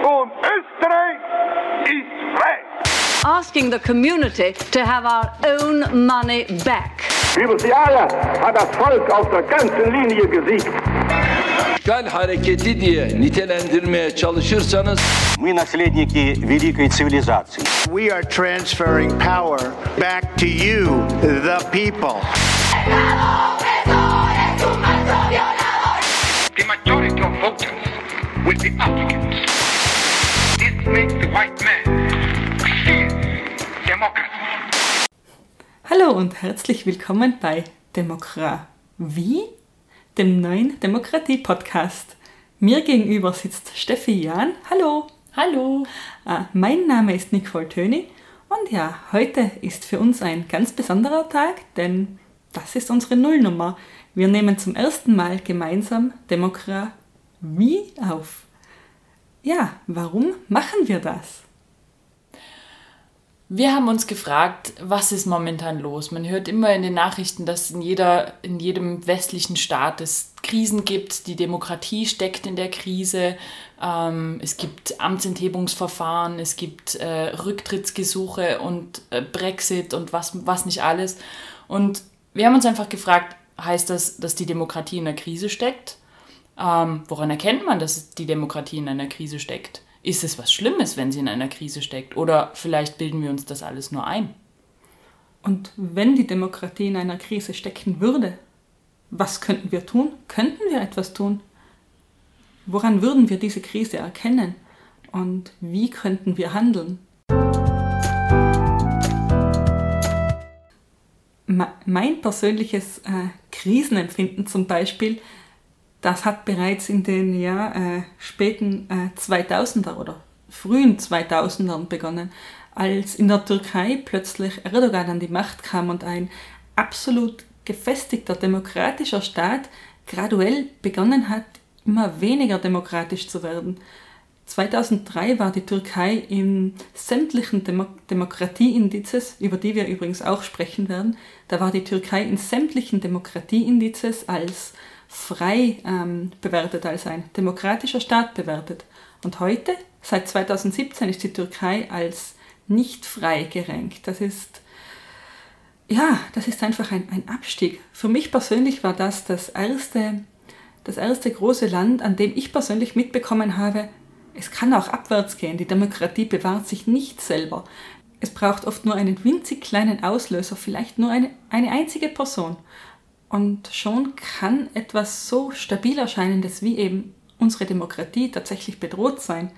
Und Österreich ist frei. asking the community to have our own money back. Über die Jahre hat das Volk auf der ganzen Linie gesiegt. işgal hareketi diye nitelendirmeye çalışırsanız Мы наследники великой цивилизации. We are transferring power back to you, the people. The majority of voters will be Africans. Hallo und herzlich willkommen bei Demokra. Wie? Dem neuen Demokratie-Podcast. Mir gegenüber sitzt Steffi Jahn. Hallo. Hallo. Ah, mein Name ist Nicole Töni und ja, heute ist für uns ein ganz besonderer Tag, denn das ist unsere Nullnummer. Wir nehmen zum ersten Mal gemeinsam Demokra wie auf. Ja, warum machen wir das? Wir haben uns gefragt, was ist momentan los? Man hört immer in den Nachrichten, dass in, jeder, in jedem westlichen Staat es Krisen gibt, die Demokratie steckt in der Krise, ähm, es gibt Amtsenthebungsverfahren, es gibt äh, Rücktrittsgesuche und äh, Brexit und was, was nicht alles. Und wir haben uns einfach gefragt, heißt das, dass die Demokratie in einer Krise steckt? Ähm, woran erkennt man, dass die Demokratie in einer Krise steckt? Ist es was Schlimmes, wenn sie in einer Krise steckt? Oder vielleicht bilden wir uns das alles nur ein? Und wenn die Demokratie in einer Krise stecken würde, was könnten wir tun? Könnten wir etwas tun? Woran würden wir diese Krise erkennen? Und wie könnten wir handeln? Mein persönliches äh, Krisenempfinden zum Beispiel, das hat bereits in den ja, äh, späten äh, 2000er oder frühen 2000ern begonnen, als in der Türkei plötzlich Erdogan an die Macht kam und ein absolut gefestigter demokratischer Staat graduell begonnen hat, immer weniger demokratisch zu werden. 2003 war die Türkei in sämtlichen Demo Demokratieindizes, über die wir übrigens auch sprechen werden, da war die Türkei in sämtlichen Demokratieindizes als frei ähm, bewertet, als ein demokratischer Staat bewertet. Und heute, seit 2017, ist die Türkei als nicht frei gerankt. Das ist, ja, das ist einfach ein, ein Abstieg. Für mich persönlich war das das erste, das erste große Land, an dem ich persönlich mitbekommen habe, es kann auch abwärts gehen. Die Demokratie bewahrt sich nicht selber. Es braucht oft nur einen winzig kleinen Auslöser, vielleicht nur eine, eine einzige Person. Und schon kann etwas so stabil erscheinendes wie eben unsere Demokratie tatsächlich bedroht sein.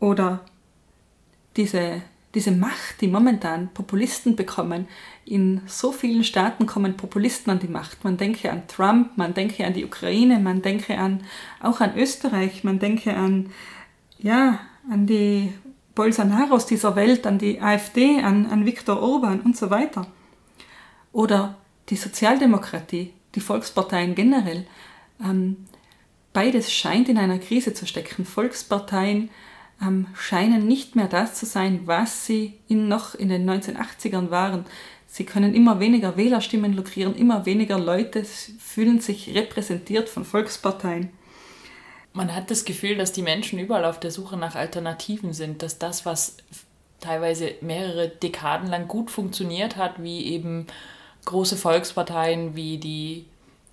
Oder diese, diese Macht, die momentan Populisten bekommen. In so vielen Staaten kommen Populisten an die Macht. Man denke an Trump, man denke an die Ukraine, man denke an, auch an Österreich, man denke an, ja, an die Bolsonaros dieser Welt, an die AfD, an, an Viktor Orban und so weiter. Oder die Sozialdemokratie, die Volksparteien generell. Ähm, beides scheint in einer Krise zu stecken. Volksparteien ähm, scheinen nicht mehr das zu sein, was sie in, noch in den 1980ern waren. Sie können immer weniger Wählerstimmen lukrieren, immer weniger Leute fühlen sich repräsentiert von Volksparteien. Man hat das Gefühl, dass die Menschen überall auf der Suche nach Alternativen sind, dass das, was teilweise mehrere Dekaden lang gut funktioniert hat, wie eben große Volksparteien wie die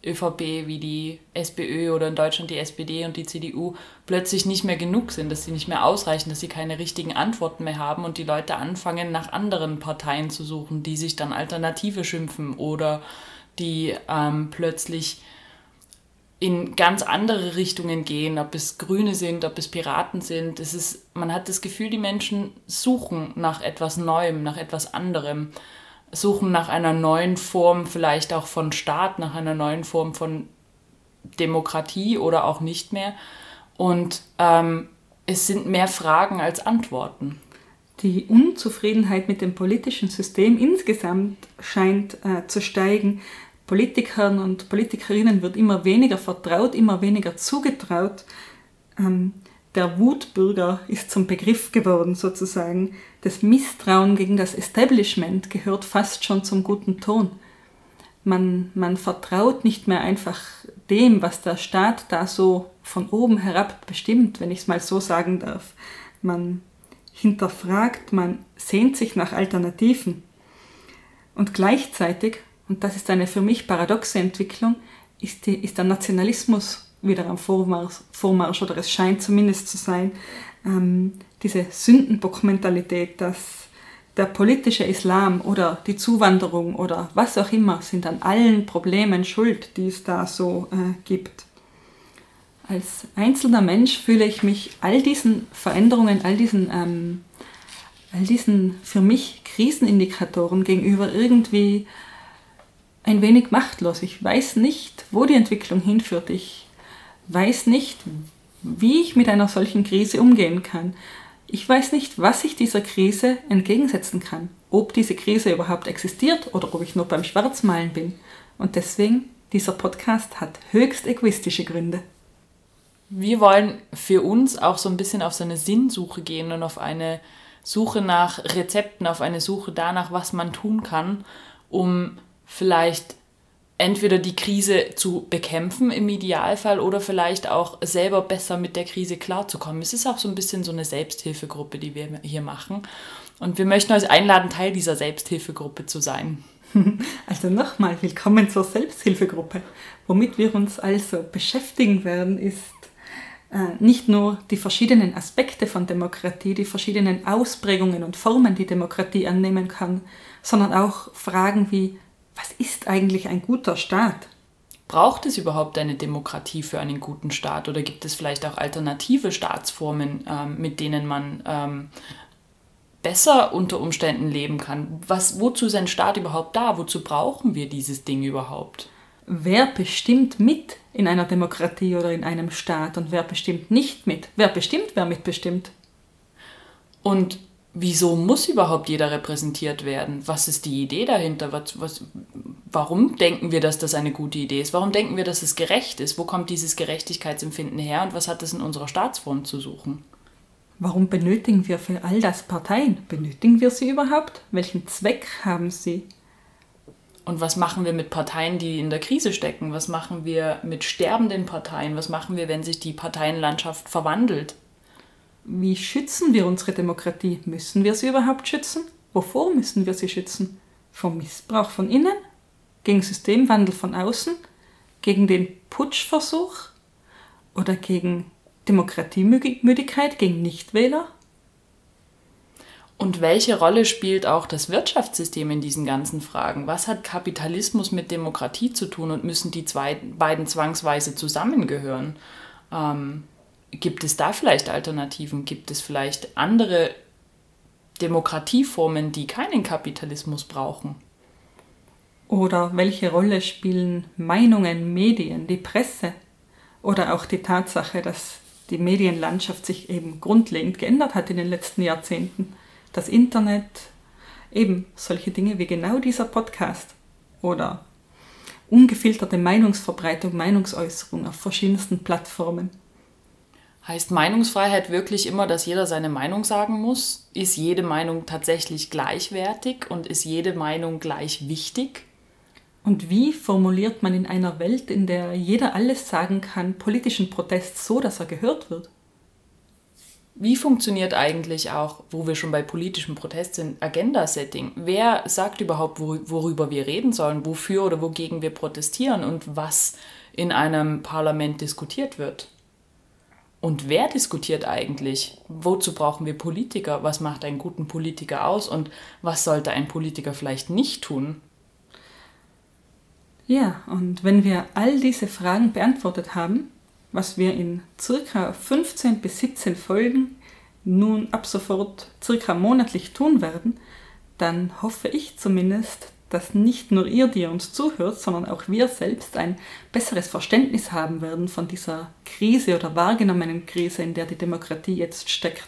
ÖVP, wie die SPÖ oder in Deutschland die SPD und die CDU plötzlich nicht mehr genug sind, dass sie nicht mehr ausreichen, dass sie keine richtigen Antworten mehr haben und die Leute anfangen, nach anderen Parteien zu suchen, die sich dann Alternative schimpfen oder die ähm, plötzlich in ganz andere Richtungen gehen, ob es Grüne sind, ob es Piraten sind. Es ist, man hat das Gefühl, die Menschen suchen nach etwas Neuem, nach etwas anderem suchen nach einer neuen Form vielleicht auch von Staat, nach einer neuen Form von Demokratie oder auch nicht mehr. Und ähm, es sind mehr Fragen als Antworten. Die Unzufriedenheit mit dem politischen System insgesamt scheint äh, zu steigen. Politikern und Politikerinnen wird immer weniger vertraut, immer weniger zugetraut. Ähm, der Wutbürger ist zum Begriff geworden sozusagen. Das Misstrauen gegen das Establishment gehört fast schon zum guten Ton. Man, man vertraut nicht mehr einfach dem, was der Staat da so von oben herab bestimmt, wenn ich es mal so sagen darf. Man hinterfragt, man sehnt sich nach Alternativen. Und gleichzeitig, und das ist eine für mich paradoxe Entwicklung, ist, die, ist der Nationalismus wieder am Vormarsch, Vormarsch, oder es scheint zumindest zu sein, ähm, diese Sündenbock-Mentalität, dass der politische Islam oder die Zuwanderung oder was auch immer sind an allen Problemen schuld, die es da so äh, gibt. Als einzelner Mensch fühle ich mich all diesen Veränderungen, all diesen, ähm, all diesen für mich Krisenindikatoren gegenüber irgendwie ein wenig machtlos. Ich weiß nicht, wo die Entwicklung hinführt. Ich weiß nicht, wie ich mit einer solchen Krise umgehen kann. Ich weiß nicht, was ich dieser Krise entgegensetzen kann, ob diese Krise überhaupt existiert oder ob ich nur beim Schwarzmalen bin. Und deswegen, dieser Podcast hat höchst egoistische Gründe. Wir wollen für uns auch so ein bisschen auf so eine Sinnsuche gehen und auf eine Suche nach Rezepten, auf eine Suche danach, was man tun kann, um vielleicht entweder die Krise zu bekämpfen im Idealfall oder vielleicht auch selber besser mit der Krise klarzukommen. Es ist auch so ein bisschen so eine Selbsthilfegruppe, die wir hier machen. Und wir möchten euch einladen, Teil dieser Selbsthilfegruppe zu sein. Also nochmal willkommen zur Selbsthilfegruppe. Womit wir uns also beschäftigen werden, ist äh, nicht nur die verschiedenen Aspekte von Demokratie, die verschiedenen Ausprägungen und Formen, die Demokratie annehmen kann, sondern auch Fragen wie, was ist eigentlich ein guter Staat? Braucht es überhaupt eine Demokratie für einen guten Staat oder gibt es vielleicht auch alternative Staatsformen, ähm, mit denen man ähm, besser unter Umständen leben kann? Was, wozu ist ein Staat überhaupt da? Wozu brauchen wir dieses Ding überhaupt? Wer bestimmt mit in einer Demokratie oder in einem Staat und wer bestimmt nicht mit? Wer bestimmt, wer mitbestimmt? Und wieso muss überhaupt jeder repräsentiert werden? Was ist die Idee dahinter? Was, was, warum denken wir, dass das eine gute Idee ist? Warum denken wir, dass es gerecht ist? Wo kommt dieses Gerechtigkeitsempfinden her und was hat das in unserer Staatsform zu suchen? Warum benötigen wir für all das Parteien? Benötigen wir sie überhaupt? Welchen Zweck haben sie? Und was machen wir mit Parteien, die in der Krise stecken? Was machen wir mit sterbenden Parteien? Was machen wir, wenn sich die Parteienlandschaft verwandelt? Wie schützen wir unsere Demokratie? Müssen wir sie überhaupt schützen? Wovor müssen wir sie schützen? Vom Missbrauch von innen? Gegen Systemwandel von außen? Gegen den Putschversuch? Oder gegen Demokratiemüdigkeit, gegen Nichtwähler? Und welche Rolle spielt auch das Wirtschaftssystem in diesen ganzen Fragen? Was hat Kapitalismus mit Demokratie zu tun und müssen die zwei, beiden zwangsweise zusammengehören? Ähm, Gibt es da vielleicht Alternativen? Gibt es vielleicht andere Demokratieformen, die keinen Kapitalismus brauchen? Oder welche Rolle spielen Meinungen, Medien, die Presse oder auch die Tatsache, dass die Medienlandschaft sich eben grundlegend geändert hat in den letzten Jahrzehnten? Das Internet, eben solche Dinge wie genau dieser Podcast oder ungefilterte Meinungsverbreitung, Meinungsäußerung auf verschiedensten Plattformen. Heißt Meinungsfreiheit wirklich immer, dass jeder seine Meinung sagen muss? Ist jede Meinung tatsächlich gleichwertig und ist jede Meinung gleich wichtig? Und wie formuliert man in einer Welt, in der jeder alles sagen kann, politischen Protest so, dass er gehört wird? Wie funktioniert eigentlich auch, wo wir schon bei politischem Protest sind, Agenda-Setting? Wer sagt überhaupt, worüber wir reden sollen, wofür oder wogegen wir protestieren und was in einem Parlament diskutiert wird? Und wer diskutiert eigentlich? Wozu brauchen wir Politiker? Was macht einen guten Politiker aus? Und was sollte ein Politiker vielleicht nicht tun? Ja, und wenn wir all diese Fragen beantwortet haben, was wir in circa 15 bis 17 Folgen nun ab sofort circa monatlich tun werden, dann hoffe ich zumindest, dass nicht nur ihr, die uns zuhört, sondern auch wir selbst ein besseres Verständnis haben werden von dieser Krise oder wahrgenommenen Krise, in der die Demokratie jetzt steckt.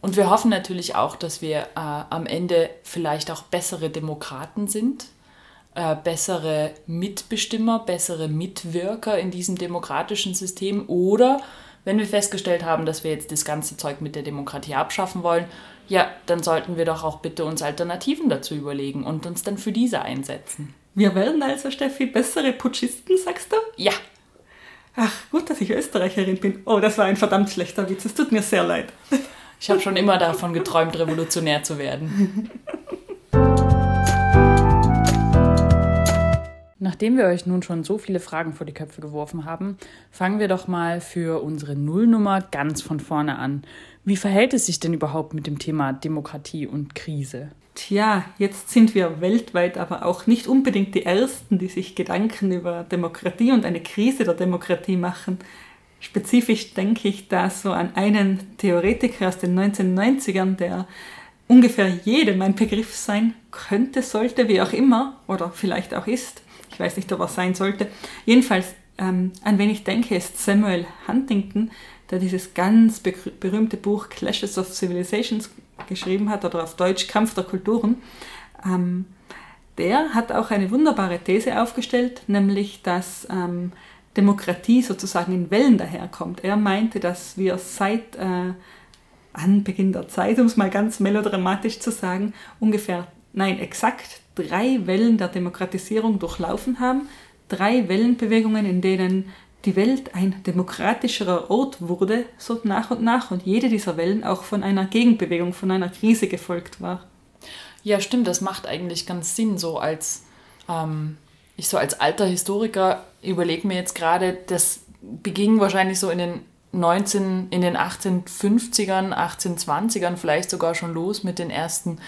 Und wir hoffen natürlich auch, dass wir äh, am Ende vielleicht auch bessere Demokraten sind, äh, bessere Mitbestimmer, bessere Mitwirker in diesem demokratischen System oder wenn wir festgestellt haben, dass wir jetzt das ganze Zeug mit der Demokratie abschaffen wollen, ja, dann sollten wir doch auch bitte uns Alternativen dazu überlegen und uns dann für diese einsetzen. Wir werden also, Steffi, bessere Putschisten, sagst du? Ja. Ach, gut, dass ich Österreicherin bin. Oh, das war ein verdammt schlechter Witz. Es tut mir sehr leid. Ich habe schon immer davon geträumt, revolutionär zu werden. Nachdem wir euch nun schon so viele Fragen vor die Köpfe geworfen haben, fangen wir doch mal für unsere Nullnummer ganz von vorne an. Wie verhält es sich denn überhaupt mit dem Thema Demokratie und Krise? Tja, jetzt sind wir weltweit aber auch nicht unbedingt die Ersten, die sich Gedanken über Demokratie und eine Krise der Demokratie machen. Spezifisch denke ich da so an einen Theoretiker aus den 1990ern, der ungefähr jedem ein Begriff sein könnte, sollte, wie auch immer, oder vielleicht auch ist. Ich weiß nicht, ob er sein sollte. Jedenfalls, ähm, an wen ich denke, ist Samuel Huntington, der dieses ganz berühmte Buch Clashes of Civilizations geschrieben hat, oder auf Deutsch Kampf der Kulturen. Ähm, der hat auch eine wunderbare These aufgestellt, nämlich dass ähm, Demokratie sozusagen in Wellen daherkommt. Er meinte, dass wir seit äh, Anbeginn der Zeit, um es mal ganz melodramatisch zu sagen, ungefähr, nein, exakt drei Wellen der Demokratisierung durchlaufen haben. Drei Wellenbewegungen, in denen die Welt ein demokratischerer Ort wurde, so nach und nach. Und jede dieser Wellen auch von einer Gegenbewegung, von einer Krise gefolgt war. Ja, stimmt, das macht eigentlich ganz Sinn, so als ähm, ich so als alter Historiker überlege mir jetzt gerade, das beging wahrscheinlich so in den 19, in den 1850ern, 1820ern vielleicht sogar schon los mit den ersten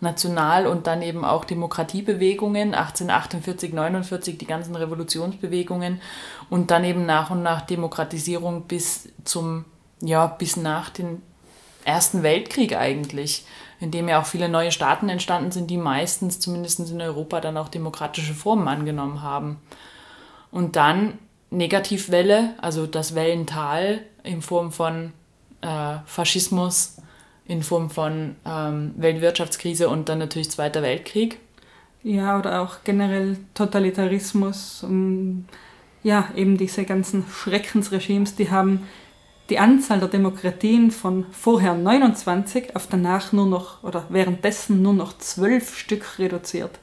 National- und dann eben auch Demokratiebewegungen, 1848, 49 die ganzen Revolutionsbewegungen und dann eben nach und nach Demokratisierung bis zum, ja, bis nach dem Ersten Weltkrieg eigentlich in dem ja auch viele neue Staaten entstanden sind, die meistens, zumindest in Europa, dann auch demokratische Formen angenommen haben. Und dann Negativwelle, also das Wellental in Form von äh, Faschismus, in Form von ähm, Weltwirtschaftskrise und dann natürlich Zweiter Weltkrieg. Ja, oder auch generell Totalitarismus. Um, ja, eben diese ganzen Schreckensregimes, die haben die Anzahl der Demokratien von vorher 29 auf danach nur noch oder währenddessen nur noch zwölf Stück reduziert.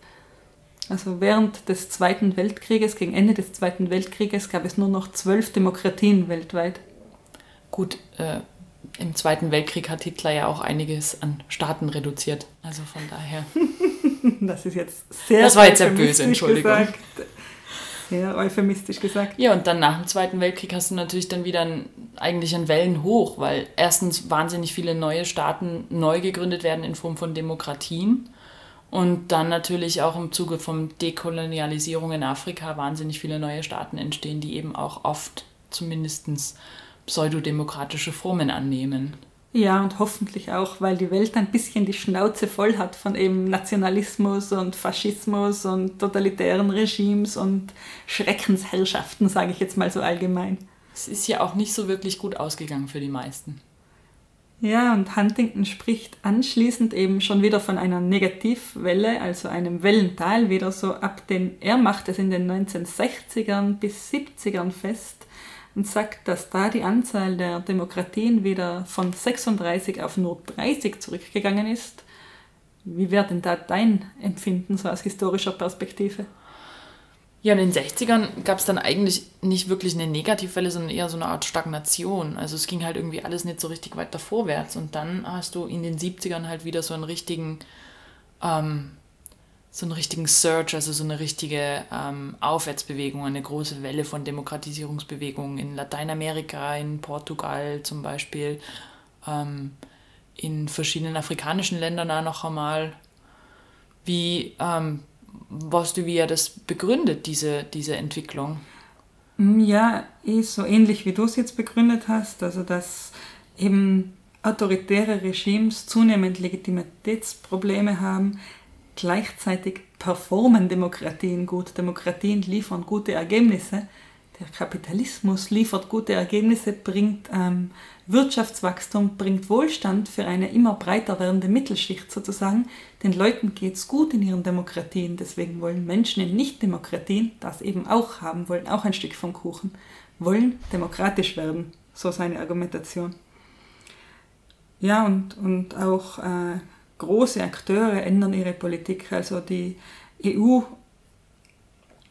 Also während des Zweiten Weltkrieges, gegen Ende des Zweiten Weltkrieges, gab es nur noch zwölf Demokratien weltweit. Gut, äh, im Zweiten Weltkrieg hat Hitler ja auch einiges an Staaten reduziert. Also von daher. das ist jetzt sehr. Das war jetzt sehr böse, Entschuldigung. Gesagt sehr euphemistisch gesagt. Ja, und dann nach dem Zweiten Weltkrieg hast du natürlich dann wieder ein, eigentlich ein Wellenhoch, weil erstens wahnsinnig viele neue Staaten neu gegründet werden in Form von Demokratien. Und dann natürlich auch im Zuge von Dekolonialisierung in Afrika wahnsinnig viele neue Staaten entstehen, die eben auch oft zumindest pseudodemokratische Formen annehmen. Ja, und hoffentlich auch, weil die Welt ein bisschen die Schnauze voll hat von eben Nationalismus und Faschismus und totalitären Regimes und Schreckensherrschaften, sage ich jetzt mal so allgemein. Es ist ja auch nicht so wirklich gut ausgegangen für die meisten. Ja, und Huntington spricht anschließend eben schon wieder von einer Negativwelle, also einem Wellental, wieder so ab den, er macht es in den 1960ern bis 70ern fest, und sagt, dass da die Anzahl der Demokratien wieder von 36 auf nur 30 zurückgegangen ist. Wie wäre denn da dein Empfinden so aus historischer Perspektive? Ja, in den 60ern gab es dann eigentlich nicht wirklich eine Negativwelle, sondern eher so eine Art Stagnation. Also es ging halt irgendwie alles nicht so richtig weiter vorwärts. Und dann hast du in den 70ern halt wieder so einen richtigen ähm, so einen richtigen Surge, also so eine richtige ähm, Aufwärtsbewegung, eine große Welle von Demokratisierungsbewegungen in Lateinamerika, in Portugal zum Beispiel, ähm, in verschiedenen afrikanischen Ländern auch noch einmal. Wie, ähm, weißt du, wie er das begründet, diese, diese Entwicklung? Mm, ja, eh so ähnlich wie du es jetzt begründet hast, also dass eben autoritäre Regimes zunehmend Legitimitätsprobleme haben, Gleichzeitig performen Demokratien gut. Demokratien liefern gute Ergebnisse. Der Kapitalismus liefert gute Ergebnisse, bringt ähm, Wirtschaftswachstum, bringt Wohlstand für eine immer breiter werdende Mittelschicht sozusagen. Den Leuten geht es gut in ihren Demokratien. Deswegen wollen Menschen in Nicht-Demokratien das eben auch haben, wollen auch ein Stück vom Kuchen, wollen demokratisch werden. So seine Argumentation. Ja, und, und auch äh, große Akteure ändern ihre Politik. Also die EU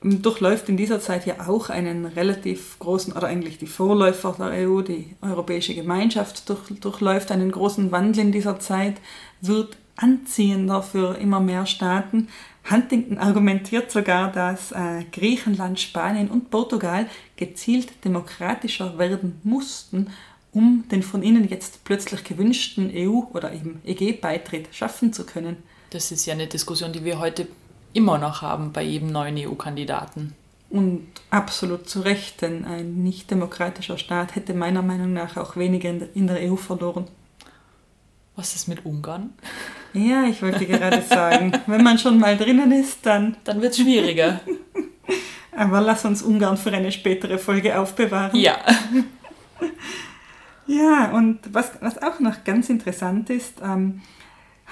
durchläuft in dieser Zeit ja auch einen relativ großen, oder eigentlich die Vorläufer der EU, die Europäische Gemeinschaft durch, durchläuft einen großen Wandel in dieser Zeit, wird anziehender für immer mehr Staaten. Huntington argumentiert sogar, dass äh, Griechenland, Spanien und Portugal gezielt demokratischer werden mussten, um den von ihnen jetzt plötzlich gewünschten EU- oder eben EG-Beitritt schaffen zu können. Das ist ja eine Diskussion, die wir heute immer noch haben bei jedem neuen EU-Kandidaten. Und absolut zu Recht, denn ein nicht demokratischer Staat hätte meiner Meinung nach auch weniger in der EU verloren. Was ist mit Ungarn? Ja, ich wollte gerade sagen, wenn man schon mal drinnen ist, dann. Dann wird es schwieriger. Aber lass uns Ungarn für eine spätere Folge aufbewahren. Ja. Ja, und was, was auch noch ganz interessant ist, ähm,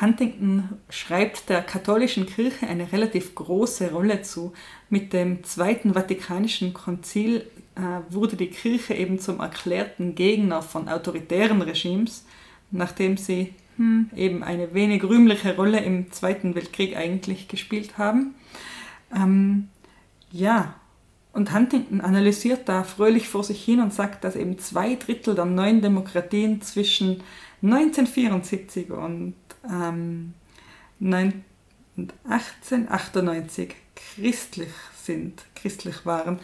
Huntington schreibt der katholischen Kirche eine relativ große Rolle zu. Mit dem Zweiten Vatikanischen Konzil äh, wurde die Kirche eben zum erklärten Gegner von autoritären Regimes, nachdem sie hm, eben eine wenig rühmliche Rolle im Zweiten Weltkrieg eigentlich gespielt haben. Ähm, ja, und Huntington analysiert da fröhlich vor sich hin und sagt, dass eben zwei Drittel der neuen Demokratien zwischen 1974 und ähm, 1898 christlich sind, christlich waren.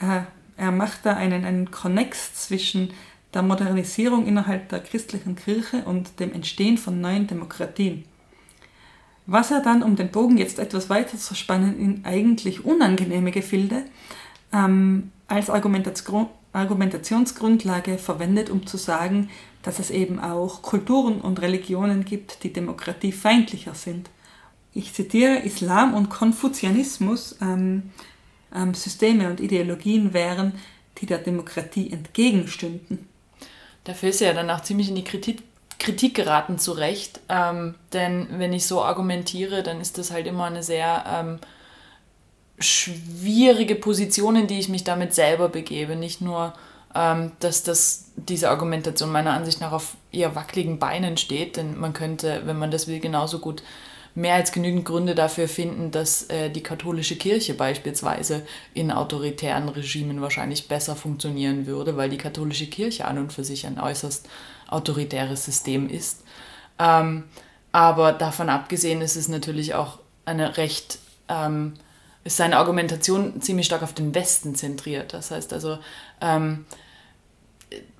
Äh, er macht da einen, einen Konnex zwischen der Modernisierung innerhalb der christlichen Kirche und dem Entstehen von neuen Demokratien. Was er dann, um den Bogen jetzt etwas weiter zu spannen, in eigentlich unangenehme Gefilde ähm, als Argumentation, Argumentationsgrundlage verwendet, um zu sagen, dass es eben auch Kulturen und Religionen gibt, die demokratiefeindlicher sind. Ich zitiere, Islam und Konfuzianismus ähm, ähm, Systeme und Ideologien wären, die der Demokratie entgegenstünden. Dafür ist er ja dann auch ziemlich in die Kritik, Kritik geraten, zu Recht. Ähm, denn wenn ich so argumentiere, dann ist das halt immer eine sehr ähm, schwierige Position, in die ich mich damit selber begebe. Nicht nur ähm, dass das, diese Argumentation meiner Ansicht nach auf eher wackeligen Beinen steht, denn man könnte, wenn man das will, genauso gut mehr als genügend Gründe dafür finden, dass äh, die katholische Kirche beispielsweise in autoritären Regimen wahrscheinlich besser funktionieren würde, weil die katholische Kirche an und für sich ein äußerst autoritäres System ist. Ähm, aber davon abgesehen ist es natürlich auch eine recht, ähm, ist seine Argumentation ziemlich stark auf den Westen zentriert. Das heißt also, ähm,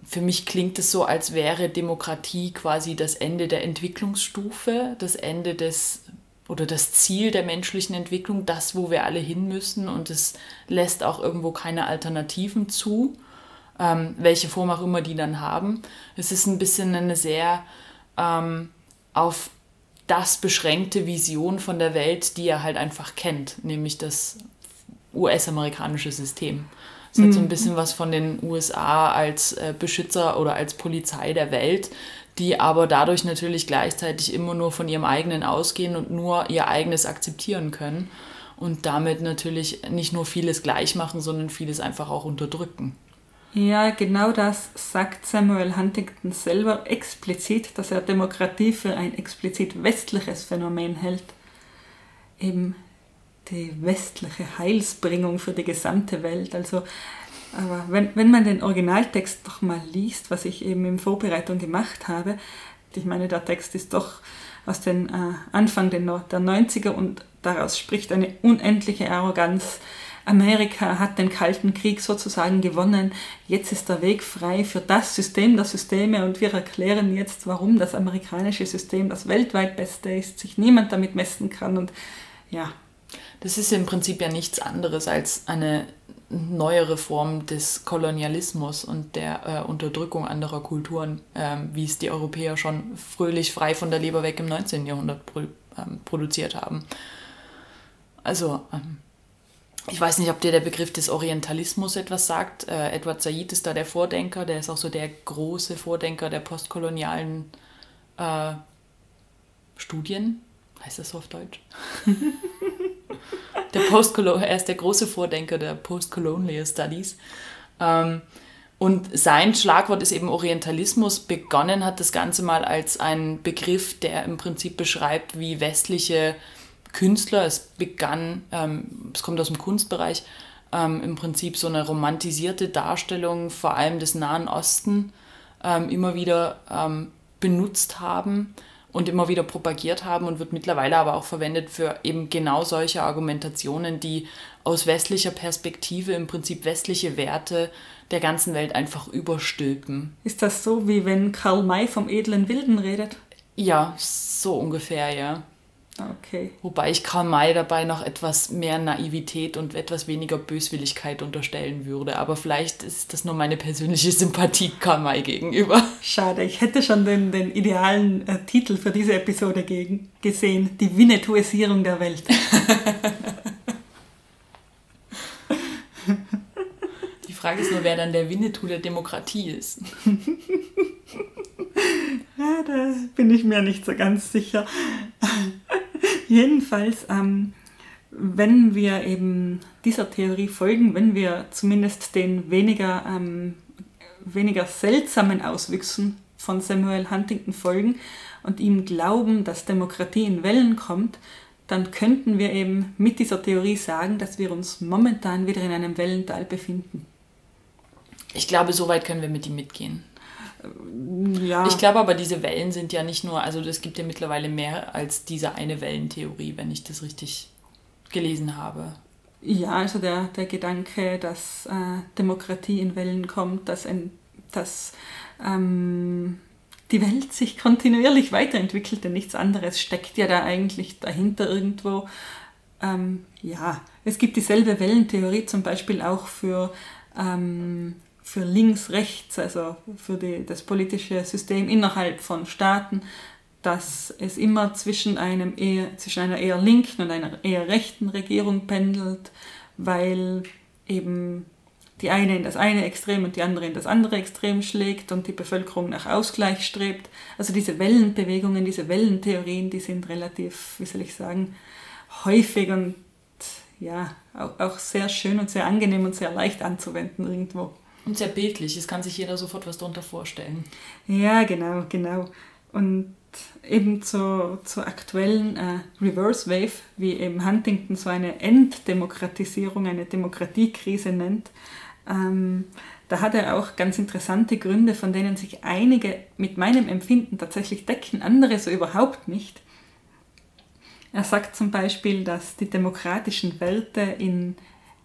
für mich klingt es so, als wäre Demokratie quasi das Ende der Entwicklungsstufe, das Ende des oder das Ziel der menschlichen Entwicklung, das, wo wir alle hin müssen und es lässt auch irgendwo keine Alternativen zu, ähm, welche Form auch immer die dann haben. Es ist ein bisschen eine sehr ähm, auf das beschränkte Vision von der Welt, die er halt einfach kennt, nämlich das US-amerikanische System. Es hat so ein mhm. bisschen was von den USA als äh, Beschützer oder als Polizei der Welt, die aber dadurch natürlich gleichzeitig immer nur von ihrem eigenen ausgehen und nur ihr eigenes akzeptieren können und damit natürlich nicht nur vieles gleich machen, sondern vieles einfach auch unterdrücken. Ja, genau das sagt Samuel Huntington selber explizit, dass er Demokratie für ein explizit westliches Phänomen hält. Eben die westliche Heilsbringung für die gesamte Welt. Also, aber wenn, wenn man den Originaltext doch mal liest, was ich eben in Vorbereitung gemacht habe, ich meine, der Text ist doch aus den äh, Anfang der 90er und daraus spricht eine unendliche Arroganz. Amerika hat den Kalten Krieg sozusagen gewonnen. Jetzt ist der Weg frei für das System der Systeme und wir erklären jetzt, warum das amerikanische System das weltweit beste ist, sich niemand damit messen kann und ja, das ist im Prinzip ja nichts anderes als eine neuere Form des Kolonialismus und der äh, Unterdrückung anderer Kulturen, ähm, wie es die Europäer schon fröhlich frei von der Leber weg im 19. Jahrhundert pro, ähm, produziert haben. Also, ähm, ich weiß nicht, ob dir der Begriff des Orientalismus etwas sagt. Äh, Edward Said ist da der Vordenker, der ist auch so der große Vordenker der postkolonialen äh, Studien. Heißt das so auf Deutsch? der er ist der große Vordenker der Postcolonial Studies. Ähm, und sein Schlagwort ist eben Orientalismus. Begonnen hat das Ganze mal als ein Begriff, der im Prinzip beschreibt, wie westliche Künstler. Es begann, ähm, es kommt aus dem Kunstbereich, ähm, im Prinzip so eine romantisierte Darstellung vor allem des Nahen Osten ähm, immer wieder ähm, benutzt haben und immer wieder propagiert haben und wird mittlerweile aber auch verwendet für eben genau solche Argumentationen, die aus westlicher Perspektive im Prinzip westliche Werte der ganzen Welt einfach überstülpen. Ist das so, wie wenn Karl May vom edlen Wilden redet? Ja, so ungefähr, ja. Okay. Wobei ich Karl May dabei noch etwas mehr Naivität und etwas weniger Böswilligkeit unterstellen würde. Aber vielleicht ist das nur meine persönliche Sympathie Karl May gegenüber. Schade, ich hätte schon den, den idealen äh, Titel für diese Episode gegen, gesehen. Die Winnetouisierung der Welt. Die Frage ist nur, wer dann der Winnetou der Demokratie ist. ja, da bin ich mir nicht so ganz sicher. Jedenfalls, ähm, wenn wir eben dieser Theorie folgen, wenn wir zumindest den weniger, ähm, weniger seltsamen Auswüchsen von Samuel Huntington folgen und ihm glauben, dass Demokratie in Wellen kommt, dann könnten wir eben mit dieser Theorie sagen, dass wir uns momentan wieder in einem Wellental befinden. Ich glaube, so weit können wir mit ihm mitgehen. Ja. Ich glaube aber, diese Wellen sind ja nicht nur, also es gibt ja mittlerweile mehr als diese eine Wellentheorie, wenn ich das richtig gelesen habe. Ja, also der, der Gedanke, dass äh, Demokratie in Wellen kommt, dass, ein, dass ähm, die Welt sich kontinuierlich weiterentwickelt, denn nichts anderes steckt ja da eigentlich dahinter irgendwo. Ähm, ja, es gibt dieselbe Wellentheorie zum Beispiel auch für ähm, für links, rechts, also für die, das politische System innerhalb von Staaten, dass es immer zwischen, einem eher, zwischen einer eher linken und einer eher rechten Regierung pendelt, weil eben die eine in das eine Extrem und die andere in das andere Extrem schlägt und die Bevölkerung nach Ausgleich strebt. Also diese Wellenbewegungen, diese Wellentheorien, die sind relativ, wie soll ich sagen, häufig und ja, auch, auch sehr schön und sehr angenehm und sehr leicht anzuwenden irgendwo. Und sehr bildlich, es kann sich jeder sofort was darunter vorstellen. Ja, genau, genau. Und eben zur, zur aktuellen äh, Reverse Wave, wie eben Huntington so eine Enddemokratisierung, eine Demokratiekrise nennt, ähm, da hat er auch ganz interessante Gründe, von denen sich einige mit meinem Empfinden tatsächlich decken, andere so überhaupt nicht. Er sagt zum Beispiel, dass die demokratischen Werte in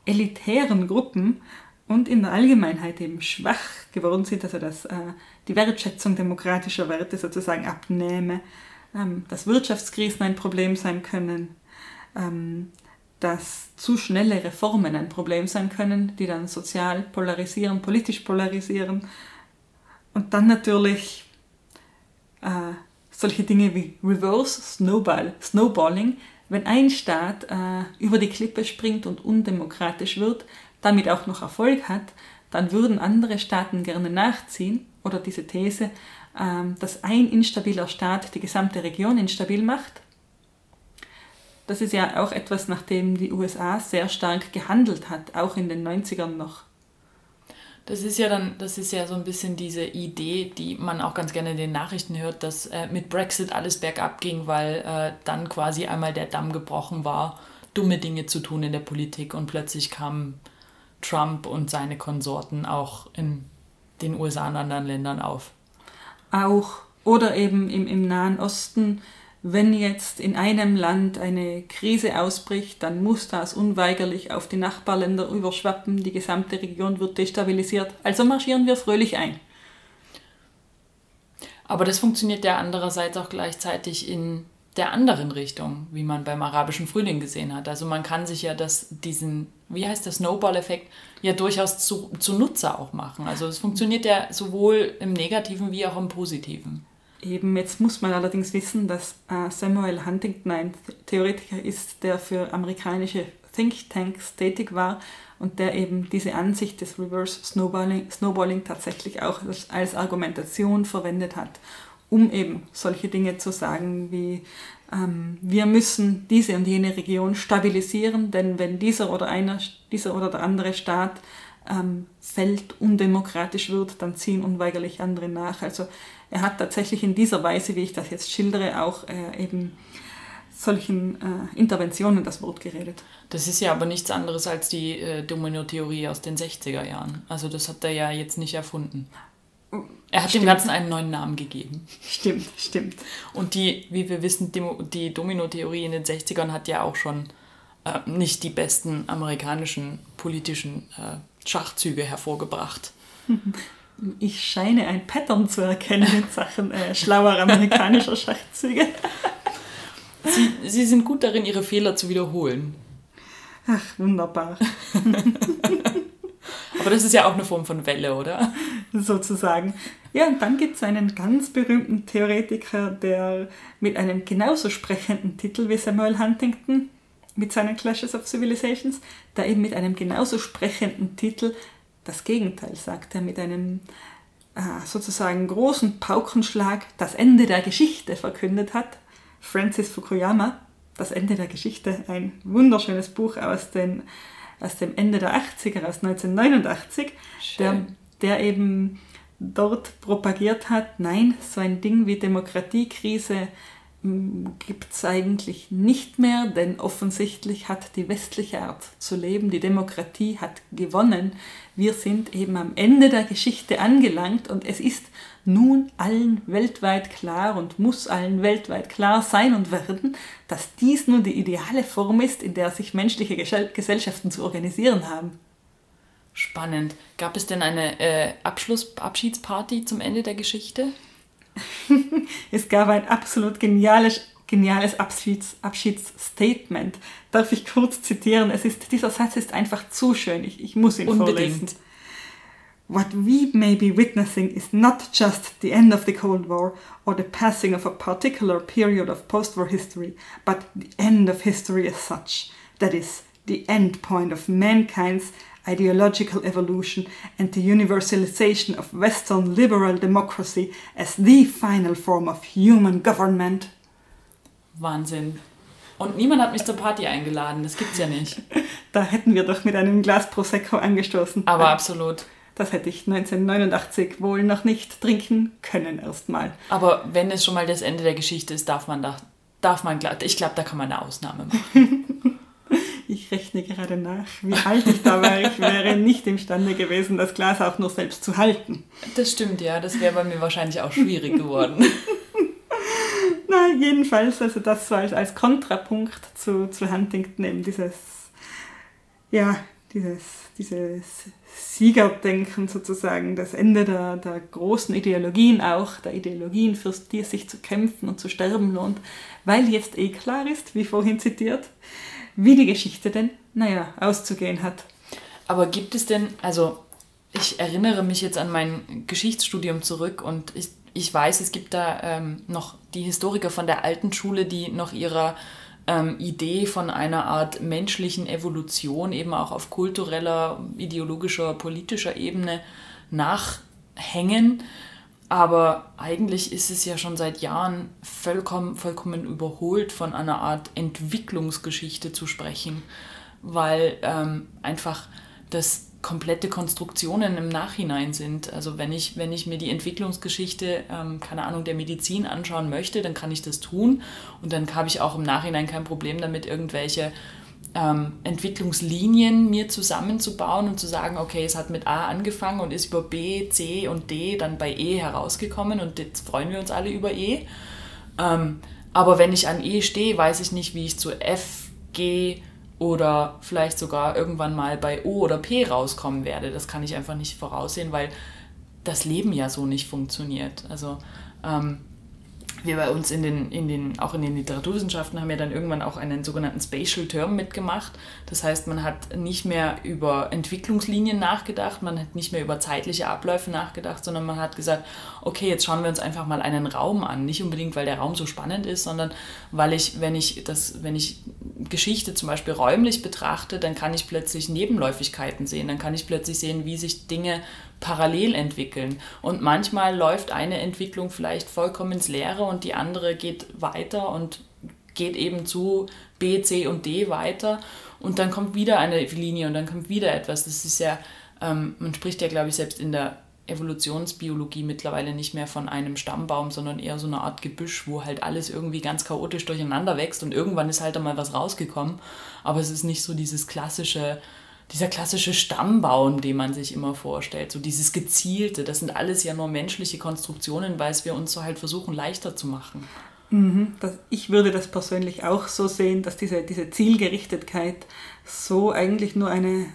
elitären Gruppen und in der Allgemeinheit eben schwach geworden sind, also dass äh, die Wertschätzung demokratischer Werte sozusagen abnehme, ähm, dass Wirtschaftskrisen ein Problem sein können, ähm, dass zu schnelle Reformen ein Problem sein können, die dann sozial polarisieren, politisch polarisieren und dann natürlich äh, solche Dinge wie Reverse Snowball, Snowballing, wenn ein Staat äh, über die Klippe springt und undemokratisch wird, damit auch noch Erfolg hat, dann würden andere Staaten gerne nachziehen oder diese These, ähm, dass ein instabiler Staat die gesamte Region instabil macht. Das ist ja auch etwas, nach dem die USA sehr stark gehandelt hat, auch in den 90ern noch. Das ist ja dann, das ist ja so ein bisschen diese Idee, die man auch ganz gerne in den Nachrichten hört, dass äh, mit Brexit alles bergab ging, weil äh, dann quasi einmal der Damm gebrochen war, dumme Dinge zu tun in der Politik und plötzlich kam Trump und seine Konsorten auch in den USA und anderen Ländern auf. Auch oder eben im, im Nahen Osten, wenn jetzt in einem Land eine Krise ausbricht, dann muss das unweigerlich auf die Nachbarländer überschwappen, die gesamte Region wird destabilisiert, also marschieren wir fröhlich ein. Aber das funktioniert ja andererseits auch gleichzeitig in der anderen Richtung, wie man beim arabischen Frühling gesehen hat. Also man kann sich ja das, diesen, wie heißt der Snowball-Effekt, ja durchaus zu, Nutzer auch machen. Also es funktioniert ja sowohl im Negativen wie auch im Positiven. Eben, jetzt muss man allerdings wissen, dass äh, Samuel Huntington ein Theoretiker ist, der für amerikanische Thinktanks tätig war und der eben diese Ansicht des Reverse Snowballing, Snowballing tatsächlich auch als, als Argumentation verwendet hat um eben solche Dinge zu sagen wie ähm, wir müssen diese und jene Region stabilisieren, denn wenn dieser oder einer, dieser oder der andere Staat ähm, fällt, undemokratisch wird, dann ziehen unweigerlich andere nach. Also er hat tatsächlich in dieser Weise, wie ich das jetzt schildere, auch äh, eben solchen äh, Interventionen das Wort geredet. Das ist ja aber nichts anderes als die äh, Domino-Theorie aus den 60er Jahren. Also das hat er ja jetzt nicht erfunden. Er hat Stimmt. dem Ganzen einen neuen Namen gegeben. Stimmt, stimmt. Und die, wie wir wissen, Demo- die Domino-Theorie in den 60ern hat ja auch schon äh, nicht die besten amerikanischen politischen äh, Schachzüge hervorgebracht. Ich scheine ein Pattern zu erkennen in Sachen äh, schlauer amerikanischer Schachzüge. Sie, sie sind gut darin, ihre Fehler zu wiederholen. Ach, wunderbar. Aber das ist ja auch eine Form von Welle, oder? sozusagen. Ja, und dann gibt es einen ganz berühmten Theoretiker, der mit einem genauso sprechenden Titel wie Samuel Huntington mit seinen Clashes of Civilizations, der eben mit einem genauso sprechenden Titel das Gegenteil sagt, der mit einem äh, sozusagen großen Paukenschlag das Ende der Geschichte verkündet hat. Francis Fukuyama, Das Ende der Geschichte, ein wunderschönes Buch aus, den, aus dem Ende der 80er, aus 1989, der, der eben dort propagiert hat, nein, so ein Ding wie Demokratiekrise gibt es eigentlich nicht mehr, denn offensichtlich hat die westliche Art zu leben, die Demokratie hat gewonnen. Wir sind eben am Ende der Geschichte angelangt und es ist nun allen weltweit klar und muss allen weltweit klar sein und werden, dass dies nur die ideale Form ist, in der sich menschliche Gesell- Gesellschaften zu organisieren haben. Spannend. Gab es denn eine äh, Abschluss Abschiedsparty zum Ende der Geschichte? Es gab ein absolut geniales, geniales Abschieds, Abschiedsstatement. Darf ich kurz zitieren? Es ist, dieser Satz ist einfach zu schön. Ich, ich muss ihn vorlesen. Unbedingt. What we may be witnessing is not just the end of the Cold War or the passing of a particular period of post-war history, but the end of history as such. That is, the end point of mankind's ideological evolution and the universalization of Western liberal democracy as the final form of human government. Wahnsinn. Und niemand hat mich zur Party eingeladen, das gibt's ja nicht. Da hätten wir doch mit einem Glas Prosecco angestoßen. Aber absolut. Das hätte ich 1989 wohl noch nicht trinken können erstmal. Aber wenn es schon mal das Ende der Geschichte ist, darf man da, darf man, ich glaube, da kann man eine Ausnahme machen. Ich rechne gerade nach, wie alt ich da war. Ich wäre nicht imstande gewesen, das Glas auch nur selbst zu halten. Das stimmt, ja, das wäre bei mir wahrscheinlich auch schwierig geworden. Na, jedenfalls, also das so als, als Kontrapunkt zu, zu Huntington eben dieses, ja, dieses, dieses Siegerdenken sozusagen, das Ende der, der großen Ideologien auch, der Ideologien, für die es sich zu kämpfen und zu sterben lohnt, weil jetzt eh klar ist, wie vorhin zitiert, wie die Geschichte denn, naja, auszugehen hat. Aber gibt es denn, also ich erinnere mich jetzt an mein Geschichtsstudium zurück und ich, ich weiß, es gibt da ähm, noch die Historiker von der alten Schule, die noch ihrer ähm, Idee von einer Art menschlichen Evolution eben auch auf kultureller, ideologischer, politischer Ebene nachhängen. Aber eigentlich ist es ja schon seit Jahren vollkommen, vollkommen überholt, von einer Art Entwicklungsgeschichte zu sprechen, weil ähm, einfach das komplette Konstruktionen im Nachhinein sind. Also wenn ich, wenn ich mir die Entwicklungsgeschichte, ähm, keine Ahnung, der Medizin anschauen möchte, dann kann ich das tun und dann habe ich auch im Nachhinein kein Problem damit, irgendwelche ähm, Entwicklungslinien mir zusammenzubauen und zu sagen, okay, es hat mit A angefangen und ist über B, C und D dann bei E herausgekommen und jetzt freuen wir uns alle über E. Ähm, aber wenn ich an E stehe, weiß ich nicht, wie ich zu F, G oder vielleicht sogar irgendwann mal bei O oder P rauskommen werde. Das kann ich einfach nicht voraussehen, weil das Leben ja so nicht funktioniert. Also ähm, wir bei uns in den, in den, auch in den Literaturwissenschaften haben ja dann irgendwann auch einen sogenannten Spatial Term mitgemacht. Das heißt, man hat nicht mehr über Entwicklungslinien nachgedacht, man hat nicht mehr über zeitliche Abläufe nachgedacht, sondern man hat gesagt, okay, jetzt schauen wir uns einfach mal einen Raum an. Nicht unbedingt, weil der Raum so spannend ist, sondern weil ich, wenn ich das, wenn ich Geschichte zum Beispiel räumlich betrachte, dann kann ich plötzlich Nebenläufigkeiten sehen, dann kann ich plötzlich sehen, wie sich Dinge parallel entwickeln. Und manchmal läuft eine Entwicklung vielleicht vollkommen ins Leere und die andere geht weiter und geht eben zu B, C und D weiter. Und dann kommt wieder eine Linie und dann kommt wieder etwas. Das ist ja, ähm, man spricht ja, glaube ich, selbst in der Evolutionsbiologie mittlerweile nicht mehr von einem Stammbaum, sondern eher so eine Art Gebüsch, wo halt alles irgendwie ganz chaotisch durcheinander wächst und irgendwann ist halt einmal was rausgekommen. Aber es ist nicht so dieses klassische, dieser klassische Stammbaum, den man sich immer vorstellt, so dieses gezielte. Das sind alles ja nur menschliche Konstruktionen, weil es wir uns so halt versuchen leichter zu machen. Mhm, das, ich würde das persönlich auch so sehen, dass diese, diese Zielgerichtetkeit so eigentlich nur eine,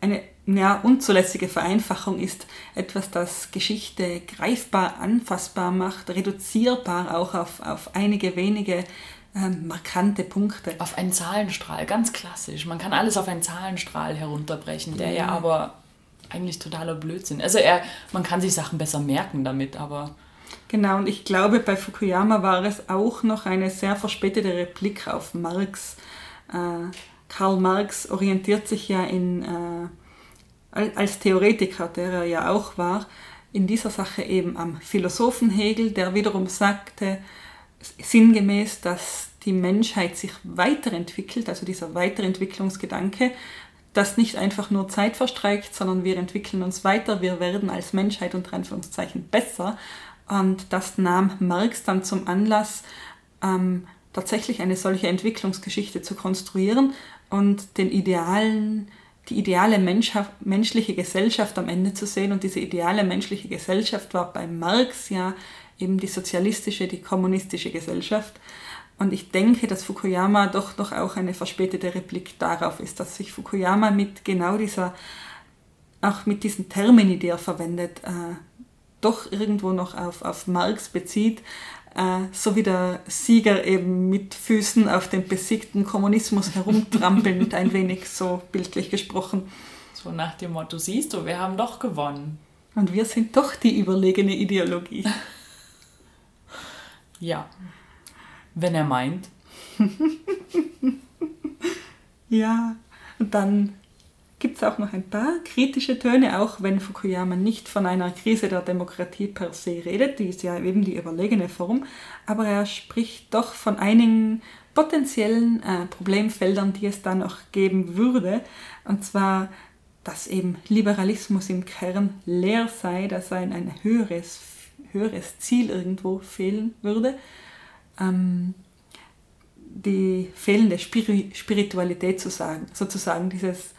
eine ja, unzulässige Vereinfachung ist. Etwas, das Geschichte greifbar, anfassbar macht, reduzierbar auch auf, auf einige wenige ähm, markante Punkte. Auf einen Zahlenstrahl, ganz klassisch. Man kann alles auf einen Zahlenstrahl herunterbrechen, der ja, ja aber eigentlich totaler Blödsinn. Also er, man kann sich Sachen besser merken damit, aber Genau, und ich glaube, bei Fukuyama war es auch noch eine sehr verspätete Replik auf Marx. Äh, Karl Marx orientiert sich ja in, äh, als Theoretiker, der er ja auch war, in dieser Sache eben am Philosophen Hegel, der wiederum sagte, sinngemäß, dass die Menschheit sich weiterentwickelt, also dieser Weiterentwicklungsgedanke, dass nicht einfach nur Zeit verstreicht, sondern wir entwickeln uns weiter, wir werden als Menschheit unter Anführungszeichen besser und das nahm Marx dann zum Anlass, ähm, tatsächlich eine solche Entwicklungsgeschichte zu konstruieren und den idealen, die ideale menschliche Gesellschaft am Ende zu sehen. Und diese ideale menschliche Gesellschaft war bei Marx ja eben die sozialistische, die kommunistische Gesellschaft. Und ich denke, dass Fukuyama doch noch auch eine verspätete Replik darauf ist, dass sich Fukuyama mit genau dieser, auch mit diesen Termini, die er verwendet, äh, doch irgendwo noch auf, auf Marx bezieht, äh, so wie der Sieger eben mit Füßen auf dem besiegten Kommunismus herumtrampelnd, ein wenig so bildlich gesprochen. So nach dem Motto, siehst du, wir haben doch gewonnen. Und wir sind doch die überlegene Ideologie. ja, wenn er meint. ja, und dann gibt es auch noch ein paar kritische Töne, auch wenn Fukuyama nicht von einer Krise der Demokratie per se redet, die ist ja eben die überlegene Form, aber er spricht doch von einigen potenziellen äh, Problemfeldern, die es da noch geben würde, und zwar, dass eben Liberalismus im Kern leer sei, dass ein, ein höheres, höheres Ziel irgendwo fehlen würde. Ähm, die fehlende Spiritualität zu sagen, sozusagen dieses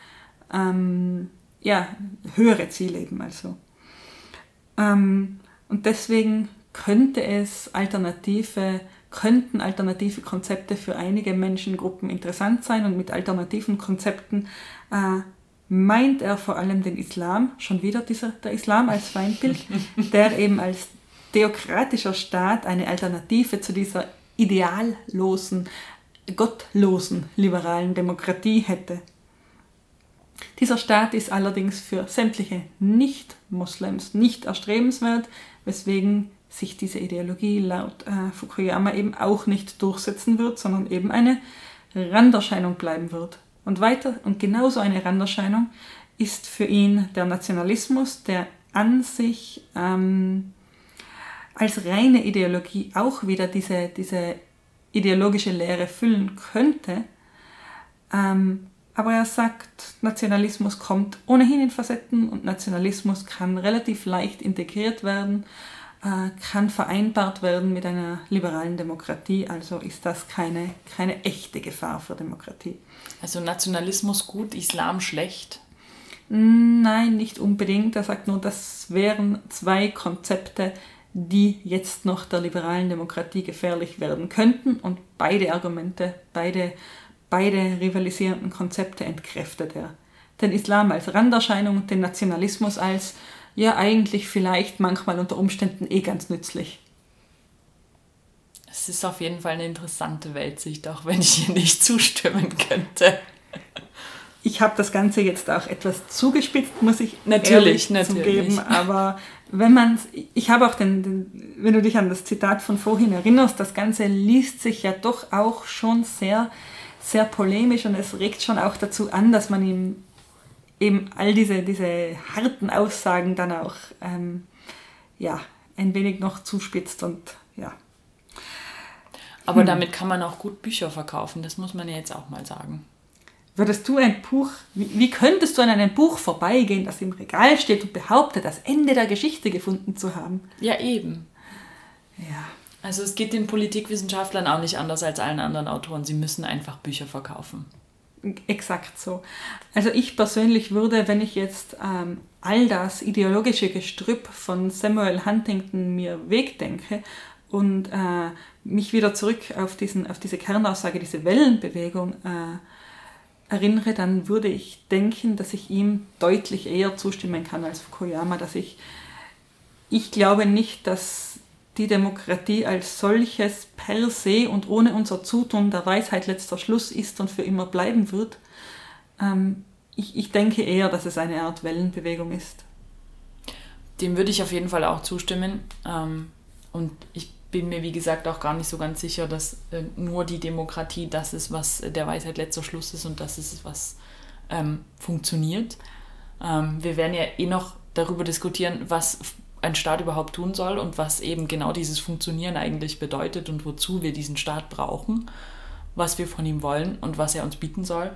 ähm, ja, höhere Ziele eben also. Ähm, und deswegen könnte es alternative, könnten alternative Konzepte für einige Menschengruppen interessant sein und mit alternativen Konzepten äh, meint er vor allem den Islam, schon wieder dieser, der Islam als Feindbild, der eben als theokratischer Staat eine Alternative zu dieser ideallosen, gottlosen liberalen Demokratie hätte. Dieser Staat ist allerdings für sämtliche Nicht-Moslems nicht erstrebenswert, weswegen sich diese Ideologie laut äh, Fukuyama eben auch nicht durchsetzen wird, sondern eben eine Randerscheinung bleiben wird. Und weiter, und genauso eine Randerscheinung ist für ihn der Nationalismus, der an sich ähm, als reine Ideologie auch wieder diese, diese ideologische Lehre füllen könnte, ähm, aber er sagt, Nationalismus kommt ohnehin in Facetten und Nationalismus kann relativ leicht integriert werden, äh, kann vereinbart werden mit einer liberalen Demokratie. Also ist das keine, keine echte Gefahr für Demokratie. Also Nationalismus gut, Islam schlecht? Nein, nicht unbedingt. Er sagt nur, das wären zwei Konzepte, die jetzt noch der liberalen Demokratie gefährlich werden könnten. Und beide Argumente, beide Beide rivalisierenden Konzepte entkräftet er. Den Islam als Randerscheinung und den Nationalismus als, ja eigentlich vielleicht manchmal unter Umständen eh ganz nützlich. Es ist auf jeden Fall eine interessante Weltsicht, auch wenn ich ihr nicht zustimmen könnte. Ich habe das Ganze jetzt auch etwas zugespitzt, muss ich natürlich, natürlich. zugeben, aber wenn man ich habe auch den, den, wenn du dich an das Zitat von vorhin erinnerst, das Ganze liest sich ja doch auch schon sehr sehr polemisch und es regt schon auch dazu an, dass man ihm eben all diese, diese harten Aussagen dann auch ähm, ja, ein wenig noch zuspitzt und ja. Aber hm. damit kann man auch gut Bücher verkaufen, das muss man ja jetzt auch mal sagen. Würdest du ein Buch, wie, wie könntest du an einem Buch vorbeigehen, das im Regal steht und behauptet, das Ende der Geschichte gefunden zu haben? Ja, eben. Ja. Also es geht den Politikwissenschaftlern auch nicht anders als allen anderen Autoren. Sie müssen einfach Bücher verkaufen. Exakt so. Also ich persönlich würde, wenn ich jetzt ähm, all das ideologische Gestrüpp von Samuel Huntington mir wegdenke und äh, mich wieder zurück auf, diesen, auf diese Kernaussage, diese Wellenbewegung äh, erinnere, dann würde ich denken, dass ich ihm deutlich eher zustimmen kann als Fukuyama, dass ich, ich glaube nicht, dass die Demokratie als solches per se und ohne unser Zutun der Weisheit letzter Schluss ist und für immer bleiben wird. Ähm, ich, ich denke eher, dass es eine Art Wellenbewegung ist. Dem würde ich auf jeden Fall auch zustimmen. Ähm, und ich bin mir, wie gesagt, auch gar nicht so ganz sicher, dass äh, nur die Demokratie das ist, was der Weisheit letzter Schluss ist und das ist, was ähm, funktioniert. Ähm, wir werden ja eh noch darüber diskutieren, was ein Staat überhaupt tun soll und was eben genau dieses Funktionieren eigentlich bedeutet und wozu wir diesen Staat brauchen, was wir von ihm wollen und was er uns bieten soll.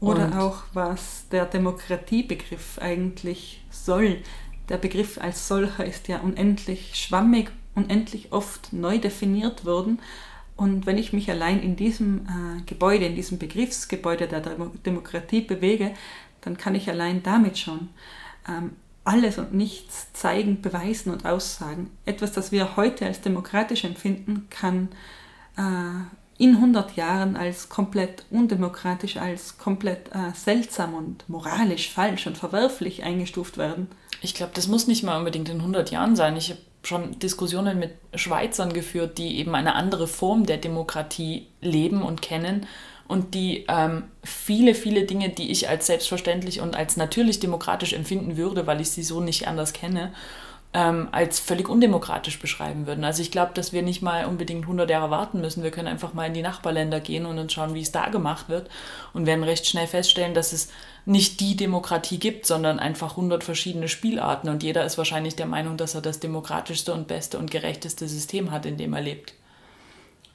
Oder Und- auch, was der Demokratiebegriff eigentlich soll. Der Begriff als solcher ist ja unendlich schwammig, unendlich oft neu definiert worden. Und wenn ich mich allein in diesem äh, Gebäude, in diesem Begriffsgebäude der Demo Demokratie bewege, dann kann ich allein damit schon ähm, alles und nichts zeigen, beweisen und aussagen. Etwas, das wir heute als demokratisch empfinden, kann äh, in 100 Jahren als komplett undemokratisch, als komplett äh, seltsam und moralisch falsch und verwerflich eingestuft werden. Ich glaube, das muss nicht mal unbedingt in 100 Jahren sein. Ich habe schon Diskussionen mit Schweizern geführt, die eben eine andere Form der Demokratie leben und kennen und die ähm, viele, viele Dinge, die ich als selbstverständlich und als natürlich demokratisch empfinden würde, weil ich sie so nicht anders kenne, ähm, als völlig undemokratisch beschreiben würden. Also ich glaube, dass wir nicht mal unbedingt 100 Jahre warten müssen. Wir können einfach mal in die Nachbarländer gehen und uns schauen, wie es da gemacht wird und werden recht schnell feststellen, dass es nicht die Demokratie gibt, sondern einfach 100 verschiedene Spielarten und jeder ist wahrscheinlich der Meinung, dass er das demokratischste und beste und gerechteste System hat, in dem er lebt.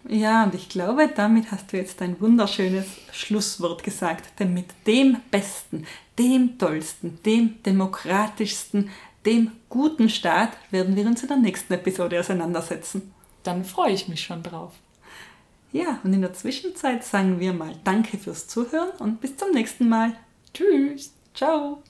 Ja, und ich glaube, damit hast du jetzt ein wunderschönes Schlusswort gesagt. Denn mit dem Besten, dem Tollsten, dem Demokratischsten, dem guten Staat werden wir uns in der nächsten Episode auseinandersetzen. Dann freue ich mich schon drauf. Ja, und in der Zwischenzeit sagen wir mal Danke fürs Zuhören und bis zum nächsten Mal. Tschüss. Ciao.